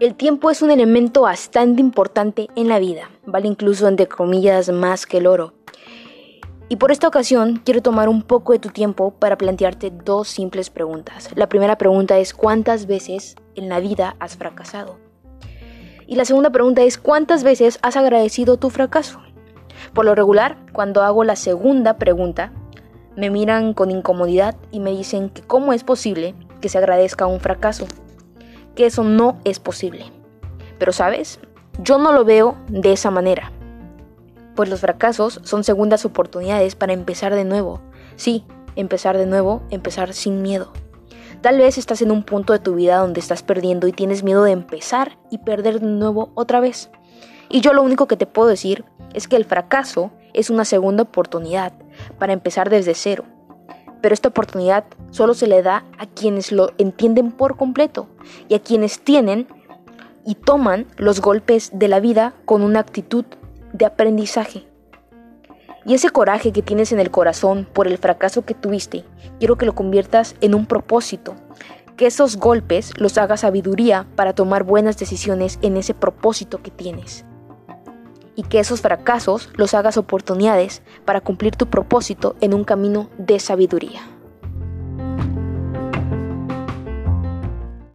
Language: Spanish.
El tiempo es un elemento bastante importante en la vida, vale incluso entre comillas más que el oro. Y por esta ocasión quiero tomar un poco de tu tiempo para plantearte dos simples preguntas. La primera pregunta es ¿cuántas veces en la vida has fracasado? Y la segunda pregunta es ¿cuántas veces has agradecido tu fracaso? Por lo regular, cuando hago la segunda pregunta, me miran con incomodidad y me dicen que cómo es posible que se agradezca un fracaso que eso no es posible. Pero sabes, yo no lo veo de esa manera. Pues los fracasos son segundas oportunidades para empezar de nuevo. Sí, empezar de nuevo, empezar sin miedo. Tal vez estás en un punto de tu vida donde estás perdiendo y tienes miedo de empezar y perder de nuevo otra vez. Y yo lo único que te puedo decir es que el fracaso es una segunda oportunidad para empezar desde cero pero esta oportunidad solo se le da a quienes lo entienden por completo y a quienes tienen y toman los golpes de la vida con una actitud de aprendizaje. Y ese coraje que tienes en el corazón por el fracaso que tuviste, quiero que lo conviertas en un propósito, que esos golpes los haga sabiduría para tomar buenas decisiones en ese propósito que tienes y que esos fracasos los hagas oportunidades para cumplir tu propósito en un camino de sabiduría.